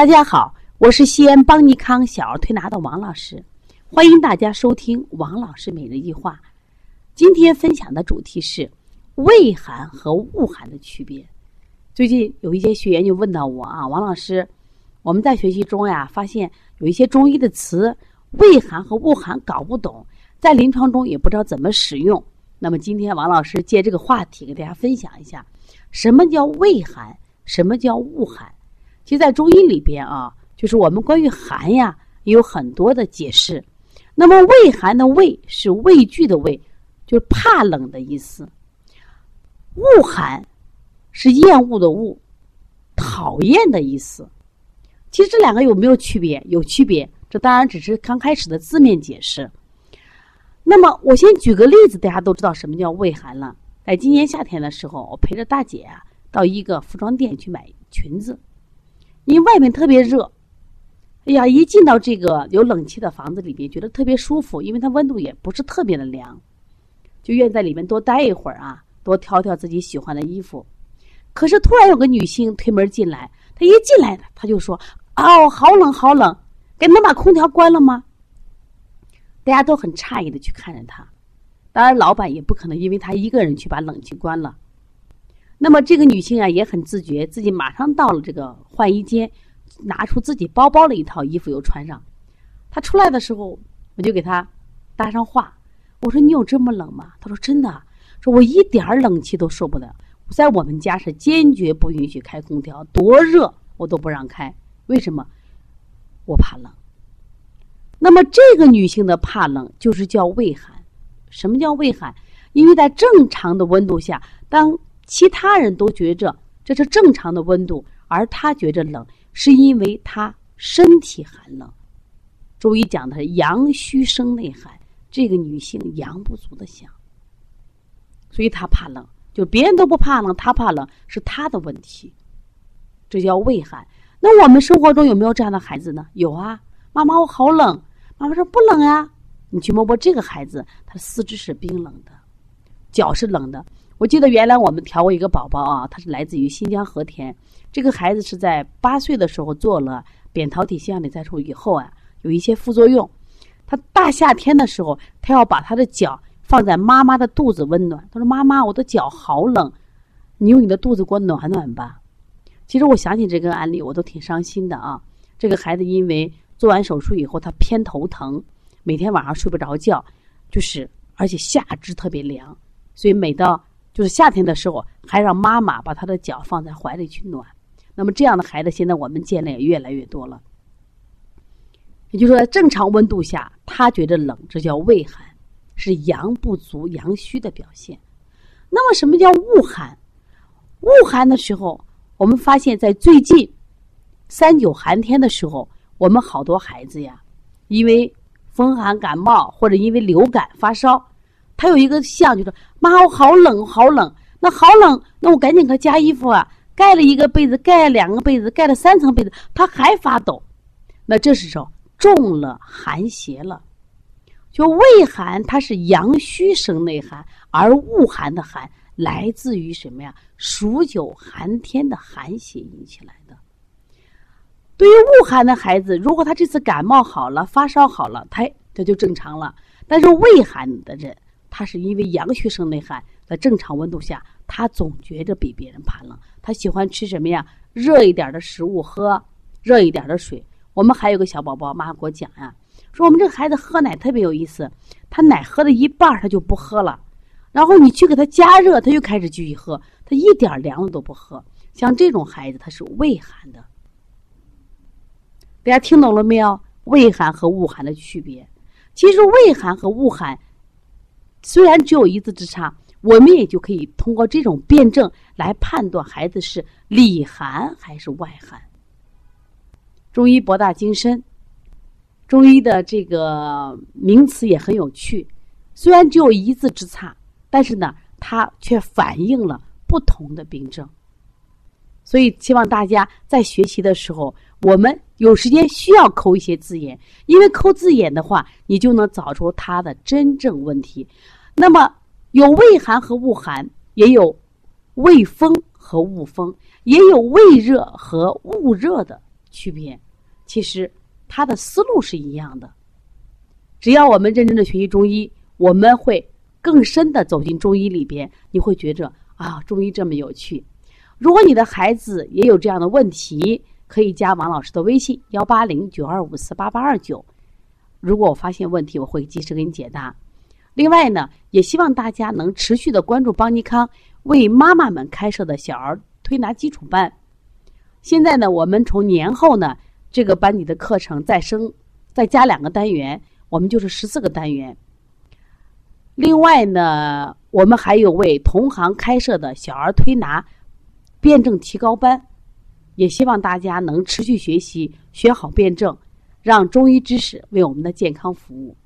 大家好，我是西安邦尼康小儿推拿的王老师，欢迎大家收听王老师每日一话。今天分享的主题是胃寒和恶寒的区别。最近有一些学员就问到我啊，王老师，我们在学习中呀，发现有一些中医的词，胃寒和恶寒搞不懂，在临床中也不知道怎么使用。那么今天王老师借这个话题给大家分享一下，什么叫胃寒，什么叫恶寒。其实，在中医里边啊，就是我们关于寒呀，也有很多的解释。那么，畏寒的畏是畏惧的畏，就是怕冷的意思。恶寒是厌恶的恶，讨厌的意思。其实这两个有没有区别？有区别。这当然只是刚开始的字面解释。那么，我先举个例子，大家都知道什么叫畏寒了。在今年夏天的时候，我陪着大姐啊到一个服装店去买裙子。因为外面特别热，哎呀，一进到这个有冷气的房子里边，觉得特别舒服，因为它温度也不是特别的凉，就愿意在里面多待一会儿啊，多挑挑自己喜欢的衣服。可是突然有个女性推门进来，她一进来，她就说：“哦，好冷，好冷，给能把空调关了吗？”大家都很诧异的去看着她，当然老板也不可能因为她一个人去把冷气关了。那么这个女性啊也很自觉，自己马上到了这个换衣间，拿出自己包包的一套衣服又穿上。她出来的时候，我就给她搭上话，我说：“你有这么冷吗？”她说：“真的，说我一点冷气都受不了，在我们家是坚决不允许开空调，多热我都不让开。为什么？我怕冷。那么这个女性的怕冷就是叫畏寒。什么叫畏寒？因为在正常的温度下，当其他人都觉着这是正常的温度，而他觉着冷，是因为他身体寒冷。中医讲的是阳虚生内寒，这个女性阳不足的象，所以她怕冷。就别人都不怕冷，她怕冷是她的问题，这叫畏寒。那我们生活中有没有这样的孩子呢？有啊，妈妈我好冷，妈妈说不冷啊。你去摸摸这个孩子，他四肢是冰冷的，脚是冷的。我记得原来我们调过一个宝宝啊，他是来自于新疆和田。这个孩子是在八岁的时候做了扁桃体腺样体摘除以后啊，有一些副作用。他大夏天的时候，他要把他的脚放在妈妈的肚子温暖。他说：“妈妈，我的脚好冷，你用你的肚子给我暖暖吧。”其实我想起这个案例，我都挺伤心的啊。这个孩子因为做完手术以后，他偏头疼，每天晚上睡不着觉，就是而且下肢特别凉，所以每到就是夏天的时候，还让妈妈把他的脚放在怀里去暖。那么这样的孩子，现在我们见的也越来越多了。也就是说，在正常温度下，他觉得冷，这叫畏寒，是阳不足、阳虚的表现。那么，什么叫恶寒？恶寒的时候，我们发现，在最近三九寒天的时候，我们好多孩子呀，因为风寒感冒或者因为流感发烧。他有一个像，就是：“妈，我好冷，好冷。那好冷，那我赶紧给他加衣服啊！盖了一个被子，盖了两个被子，盖了三层被子，他还发抖。那这时候中了寒邪了。就胃寒，它是阳虚生内寒，而恶寒的寒来自于什么呀？数九寒天的寒邪引起来的。对于恶寒的孩子，如果他这次感冒好了，发烧好了，他他就正常了。但是胃寒的人，他是因为阳虚生内寒，在正常温度下，他总觉着比别人怕冷。他喜欢吃什么呀？热一点的食物，喝热一点的水。我们还有个小宝宝，妈给我讲呀，说我们这个孩子喝奶特别有意思，他奶喝了一半他就不喝了，然后你去给他加热，他又开始继续喝，他一点凉的都不喝。像这种孩子，他是胃寒的。大家听懂了没有？胃寒和恶寒的区别。其实胃寒和恶寒。虽然只有一字之差，我们也就可以通过这种辩证来判断孩子是里寒还是外寒。中医博大精深，中医的这个名词也很有趣。虽然只有一字之差，但是呢，它却反映了不同的病症。所以，希望大家在学习的时候，我们有时间需要抠一些字眼，因为抠字眼的话，你就能找出它的真正问题。那么，有胃寒和恶寒，也有胃风和恶风，也有胃热和恶热的区别？其实它的思路是一样的。只要我们认真的学习中医，我们会更深的走进中医里边，你会觉着啊，中医这么有趣。如果你的孩子也有这样的问题，可以加王老师的微信幺八零九二五四八八二九。如果我发现问题，我会及时给你解答。另外呢，也希望大家能持续的关注邦尼康为妈妈们开设的小儿推拿基础班。现在呢，我们从年后呢，这个班里的课程再升再加两个单元，我们就是十四个单元。另外呢，我们还有为同行开设的小儿推拿辩证提高班，也希望大家能持续学习，学好辩证，让中医知识为我们的健康服务。